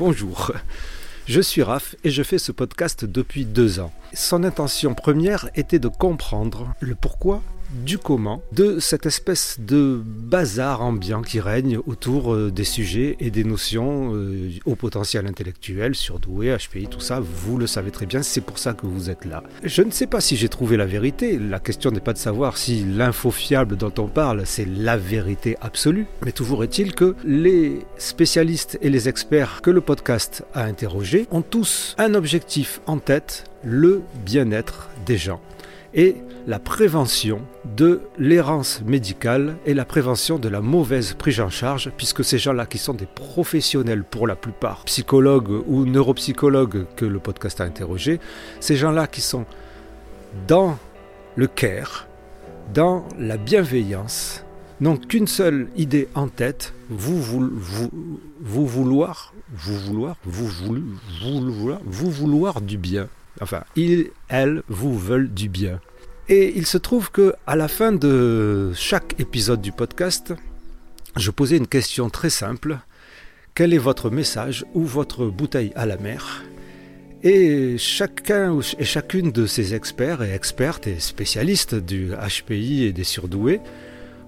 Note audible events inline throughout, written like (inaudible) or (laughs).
Bonjour. Je suis Raph et je fais ce podcast depuis deux ans. Son intention première était de comprendre le pourquoi du comment de cette espèce de bazar ambiant qui règne autour euh, des sujets et des notions euh, au potentiel intellectuel, surdoué, HPI, tout ça, vous le savez très bien, c'est pour ça que vous êtes là. Je ne sais pas si j'ai trouvé la vérité, la question n'est pas de savoir si l'info fiable dont on parle, c'est la vérité absolue, mais toujours est-il que les spécialistes et les experts que le podcast a interrogés ont tous un objectif en tête, le bien-être des gens et la prévention de l'errance médicale et la prévention de la mauvaise prise en charge, puisque ces gens-là qui sont des professionnels pour la plupart, psychologues ou neuropsychologues que le podcast a interrogé, ces gens-là qui sont dans le care, dans la bienveillance, n'ont qu'une seule idée en tête, vous, vous, vous vouloir, vous vouloir, vous, vouloir, vous vouloir du bien. Enfin, ils, elles, vous veulent du bien. Et il se trouve que à la fin de chaque épisode du podcast, je posais une question très simple. Quel est votre message ou votre bouteille à la mer? Et chacun et chacune de ces experts et expertes et spécialistes du HPI et des surdoués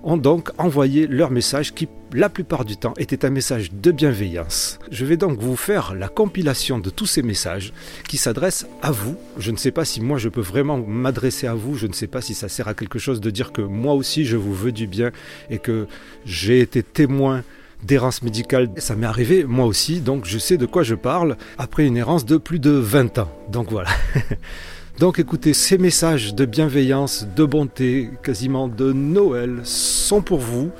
ont donc envoyé leur message qui, la plupart du temps, était un message de bienveillance. Je vais donc vous faire la compilation de tous ces messages qui s'adressent à vous. Je ne sais pas si moi je peux vraiment m'adresser à vous, je ne sais pas si ça sert à quelque chose de dire que moi aussi je vous veux du bien et que j'ai été témoin d'errance médicale. Ça m'est arrivé moi aussi, donc je sais de quoi je parle après une errance de plus de 20 ans. Donc voilà. (laughs) Donc écoutez, ces messages de bienveillance, de bonté, quasiment de Noël sont pour vous.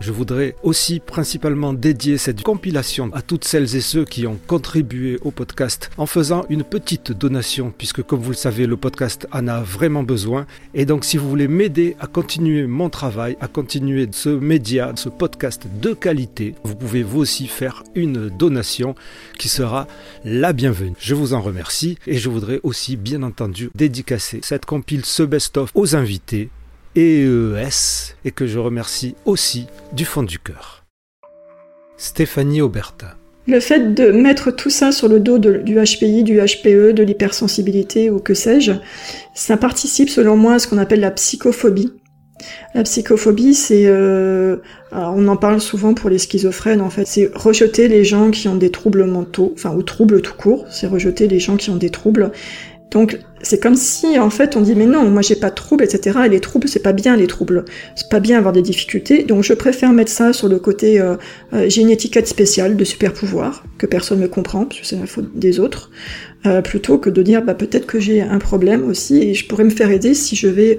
Je voudrais aussi principalement dédier cette compilation à toutes celles et ceux qui ont contribué au podcast en faisant une petite donation, puisque comme vous le savez, le podcast en a vraiment besoin. Et donc si vous voulez m'aider à continuer mon travail, à continuer ce média, ce podcast de qualité, vous pouvez vous aussi faire une donation qui sera la bienvenue. Je vous en remercie et je voudrais aussi bien entendu dédicacer cette compile, ce best-of aux invités EES et que je remercie aussi du fond du cœur. Stéphanie Aubertin. Le fait de mettre tout ça sur le dos du HPI, du HPE, de l'hypersensibilité ou que sais-je, ça participe selon moi à ce qu'on appelle la psychophobie. La psychophobie, c'est, euh, on en parle souvent pour les schizophrènes en fait, c'est rejeter les gens qui ont des troubles mentaux, enfin ou troubles tout court, c'est rejeter les gens qui ont des troubles donc c'est comme si en fait on dit mais non, moi j'ai pas de troubles, etc. Et les troubles c'est pas bien les troubles, c'est pas bien avoir des difficultés. Donc je préfère mettre ça sur le côté euh, euh, j'ai une étiquette spéciale de super pouvoir que personne ne comprend parce que c'est la faute des autres, euh, plutôt que de dire bah peut-être que j'ai un problème aussi et je pourrais me faire aider si je vais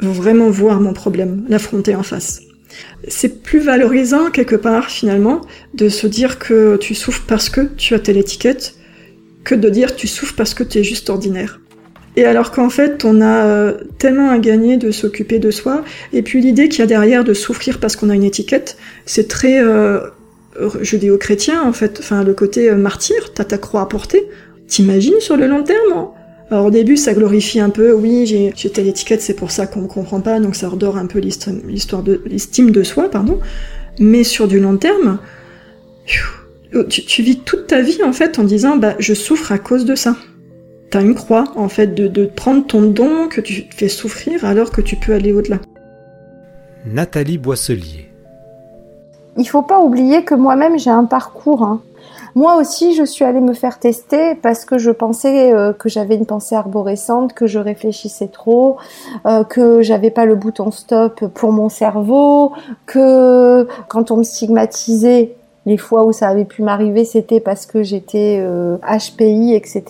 vraiment voir mon problème, l'affronter en face. C'est plus valorisant quelque part finalement de se dire que tu souffres parce que tu as telle étiquette que de dire tu souffres parce que tu es juste ordinaire. Et alors qu'en fait, on a euh, tellement à gagner de s'occuper de soi, et puis l'idée qu'il y a derrière de souffrir parce qu'on a une étiquette, c'est très euh, judéo-chrétien en fait. Enfin, le côté euh, martyr, t'as ta croix à porter. T'imagines sur le long terme hein alors au début, ça glorifie un peu, oui, j'ai telle étiquette, c'est pour ça qu'on me comprend pas, donc ça redore un peu l'histoire de l'estime de soi, pardon. Mais sur du long terme, tu, vis toute ta vie en fait en disant bah je souffre à cause de ça. T'as une croix en fait de, de prendre ton don que tu fais souffrir alors que tu peux aller au-delà. Nathalie Boisselier. Il faut pas oublier que moi-même j'ai un parcours. Hein. Moi aussi, je suis allée me faire tester parce que je pensais euh, que j'avais une pensée arborescente, que je réfléchissais trop, euh, que j'avais pas le bouton stop pour mon cerveau, que quand on me stigmatisait, les fois où ça avait pu m'arriver, c'était parce que j'étais HPI, euh, etc.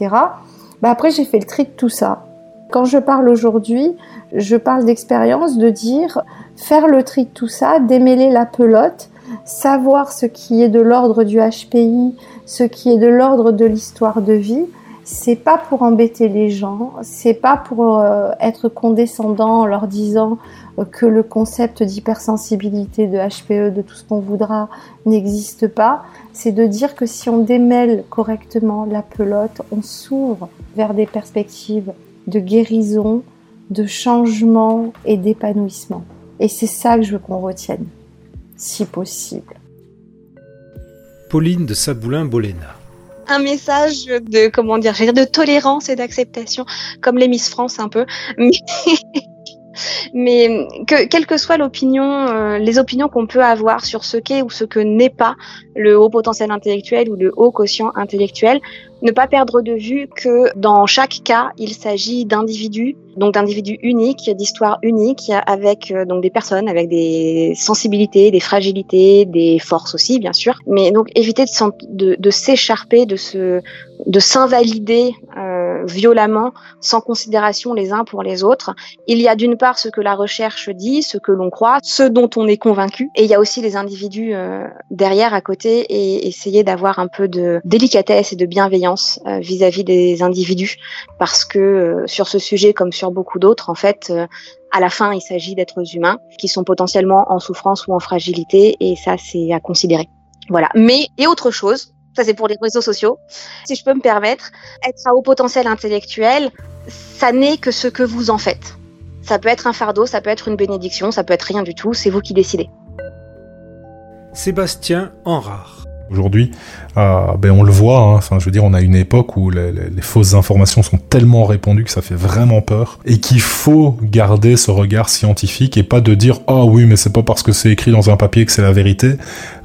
Bah après, j'ai fait le tri de tout ça. Quand je parle aujourd'hui, je parle d'expérience, de dire faire le tri de tout ça, démêler la pelote, savoir ce qui est de l'ordre du HPI, ce qui est de l'ordre de l'histoire de vie, c'est pas pour embêter les gens, c'est pas pour euh, être condescendant en leur disant euh, que le concept d'hypersensibilité, de HPE, de tout ce qu'on voudra n'existe pas. C'est de dire que si on démêle correctement la pelote, on s'ouvre vers des perspectives de guérison, de changement et d'épanouissement. Et c'est ça que je veux qu'on retienne, si possible. Pauline de Saboulin-Boléna un message de comment dire, de tolérance et d'acceptation, comme les Miss France un peu. (laughs) mais que quelle que soit l'opinion, euh, les opinions qu'on peut avoir sur ce qu'est ou ce que n'est pas le haut potentiel intellectuel ou le haut quotient intellectuel, ne pas perdre de vue que dans chaque cas, il s'agit d'individus, donc d'individus uniques, d'histoires uniques, avec euh, donc des personnes avec des sensibilités, des fragilités, des forces aussi, bien sûr. Mais donc éviter de, de, s'écharper, de se, de s'invalider euh, violemment, sans considération les uns pour les autres. Il y a d'une part ce que la recherche dit, ce que l'on croit, ce dont on est convaincu, et il y a aussi les individus euh, derrière, à côté et essayer d'avoir un peu de délicatesse et de bienveillance euh, vis-à-vis des individus parce que euh, sur ce sujet comme sur beaucoup d'autres en fait à la fin il s'agit d'êtres humains qui sont potentiellement en souffrance ou en fragilité et ça c'est à considérer. Voilà. Mais et autre chose, ça c'est pour les réseaux sociaux. Si je peux me permettre, être à haut potentiel intellectuel, ça n'est que ce que vous en faites. Ça peut être un fardeau, ça peut être une bénédiction, ça peut être rien du tout, c'est vous qui décidez. Sébastien Enrard. Aujourd'hui, euh, ben on le voit, hein, enfin je veux dire, on a une époque où les, fausses informations sont tellement répandues que ça fait vraiment peur et qu'il faut garder ce regard scientifique et pas de dire ah oui mais c'est pas parce que c'est écrit dans un papier que c'est la vérité.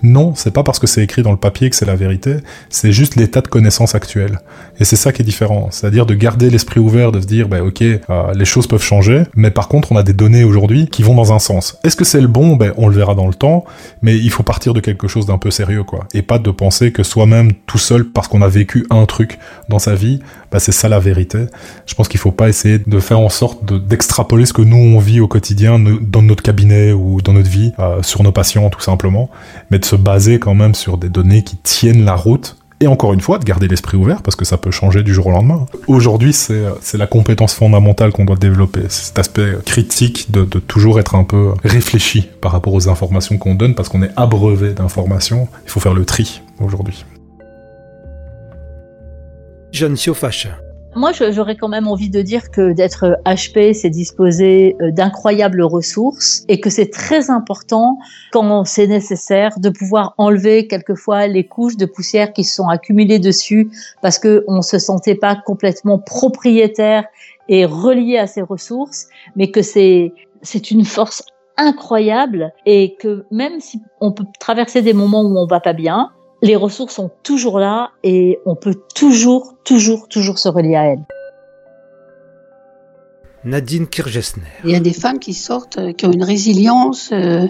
Non, c'est pas parce que c'est écrit dans le papier que c'est la vérité, c'est juste l'état de connaissance actuel. Et c'est ça qui est différent, c'est-à-dire de garder l'esprit ouvert, de se dire ben ok euh, les choses peuvent changer, mais par contre on a des données aujourd'hui qui vont dans un sens. Est-ce que c'est le bon? Ben on le verra dans le temps, mais il faut partir de quelque chose d'un peu sérieux quoi, de penser que soi-même tout seul parce qu'on a vécu un truc dans sa vie, bah c'est ça la vérité. Je pense qu'il faut pas essayer de faire en sorte d'extrapoler ce que nous on vit au quotidien dans notre cabinet ou dans notre vie euh, sur nos patients tout simplement, mais de se baser quand même sur des données qui tiennent la route et encore une fois, de garder l'esprit ouvert parce que ça peut changer du jour au lendemain. Aujourd'hui, c'est la compétence fondamentale qu'on doit développer. Cet aspect critique de, toujours être un peu réfléchi par rapport aux informations qu'on donne parce qu'on est abreuvé d'informations. Il faut faire le tri aujourd'hui. Jeanne Siofache. Moi, j'aurais quand même envie de dire que d'être HP, c'est disposer euh, d'incroyables ressources et que c'est très important, quand c'est nécessaire, de pouvoir enlever quelquefois les couches de poussière qui se sont accumulées dessus parce que on se sentait pas complètement propriétaire et relié à ces ressources, mais que c'est c'est une force incroyable et que même si on peut traverser des moments où on va pas bien, les ressources sont toujours là et on peut toujours, toujours, toujours se relier à elles. Nadine Kirgesner. Il y a des femmes qui sortent, euh, qui ont une résilience, euh,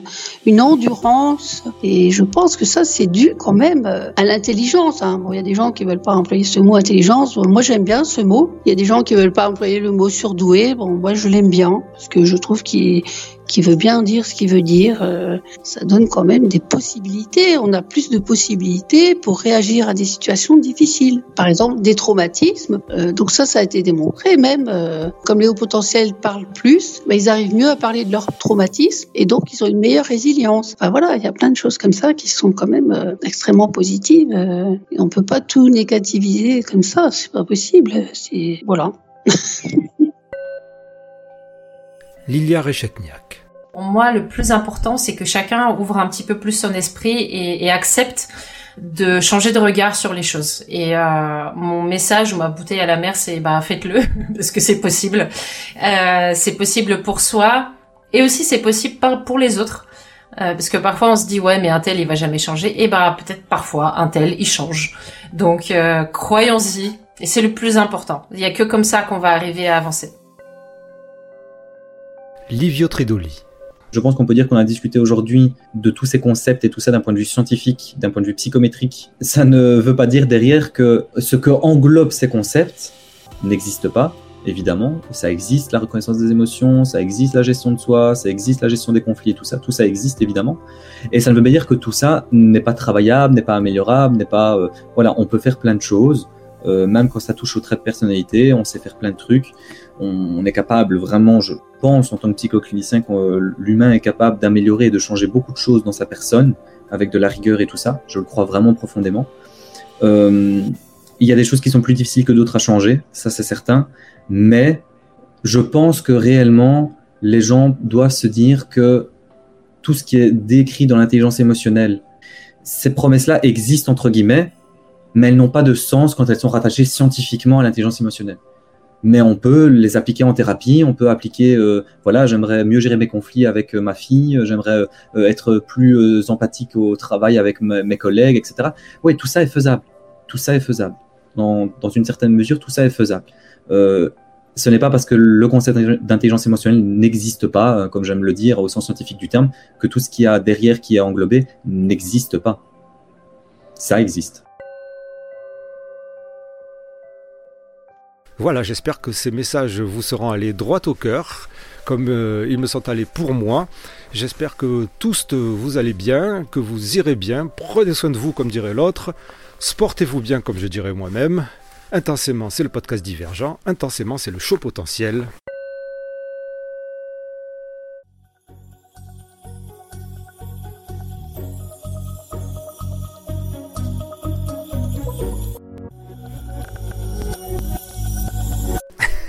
une endurance, et je pense que ça, c'est dû quand même euh, à l'intelligence. Hein. Bon, il y a des gens qui veulent pas employer ce mot intelligence. moi, j'aime bien ce mot. Il y a des gens qui veulent pas employer le mot surdoué. Bon, moi, je l'aime bien parce que je trouve qu'il qui veut bien dire ce qu'il veut dire, euh, ça donne quand même des possibilités. On a plus de possibilités pour réagir à des situations difficiles. Par exemple, des traumatismes. Euh, donc ça, ça a été démontré. Même euh, comme les hauts potentiels parlent plus, mais ils arrivent mieux à parler de leur traumatisme et donc ils ont une meilleure résilience. Enfin voilà, il y a plein de choses comme ça qui sont quand même extrêmement positives. et on peut pas tout négativiser comme ça, c'est pas possible. C'est voilà. (laughs) Lilia Rechetniak. Pour moi, le plus important, c'est que chacun ouvre un petit peu plus son esprit et, accepte de changer de regard sur les choses. Et euh, mon message ou ma bouteille à la mer, c'est bah faites-le (laughs) parce que c'est possible. Euh, c'est possible pour soi et aussi c'est possible pour les autres. Euh, parce que parfois on se dit ouais mais un tel il va jamais changer et bah peut-être parfois un tel il change. Donc croyons-y et c'est le plus important. Il y a que comme ça qu'on va arriver à avancer. Livio Tridoli. Je pense qu'on peut dire qu'on a discuté aujourd'hui de tous ces concepts et tout ça d'un point de vue scientifique, d'un point de vue psychométrique. Ça ne veut pas dire derrière que ce que englobe ces concepts n'existe pas, évidemment. Ça existe la reconnaissance des émotions, ça existe la gestion de soi, ça existe la gestion des conflits et tout ça. Tout ça existe évidemment. Et ça ne veut pas dire que tout ça n'est pas travaillable, n'est pas améliorable, n'est pas. Euh, voilà, on peut faire plein de choses. Euh, même quand ça touche au trait de personnalité, on sait faire plein de trucs. On, est capable vraiment, je pense, en tant que psychoclinicien, que l'humain est capable d'améliorer et de changer beaucoup de choses dans sa personne avec de la rigueur et tout ça. Je le crois vraiment profondément. Euh, il y a des choses qui sont plus difficiles que d'autres à changer, ça c'est certain. Mais je pense que réellement, les gens doivent se dire que tout ce qui est décrit dans l'intelligence émotionnelle, ces promesses-là existent entre guillemets, mais elles n'ont pas de sens quand elles sont rattachées scientifiquement à l'intelligence émotionnelle. Mais on peut les appliquer en thérapie, on peut appliquer, euh, voilà, j'aimerais mieux gérer mes conflits avec euh, ma fille, j'aimerais euh, être plus empathique au travail avec mes collègues, etc. Oui, tout ça est faisable. Tout ça est faisable. Dans, dans une certaine mesure, tout ça est faisable. ce n'est pas parce que le concept d'intelligence émotionnelle n'existe pas, comme j'aime le dire au sens scientifique du terme, que tout ce qu'il y a derrière qui est englobé n'existe pas. Ça existe. Voilà, j'espère que ces messages vous seront allés droit au cœur, comme euh, ils me sont allés pour moi. J'espère que tous vous allez bien, que vous irez bien. Prenez soin de vous, comme dirait l'autre. Sportez-vous bien, comme je dirais moi-même. Intensément, c'est le podcast divergent. Intensément, c'est le show potentiel.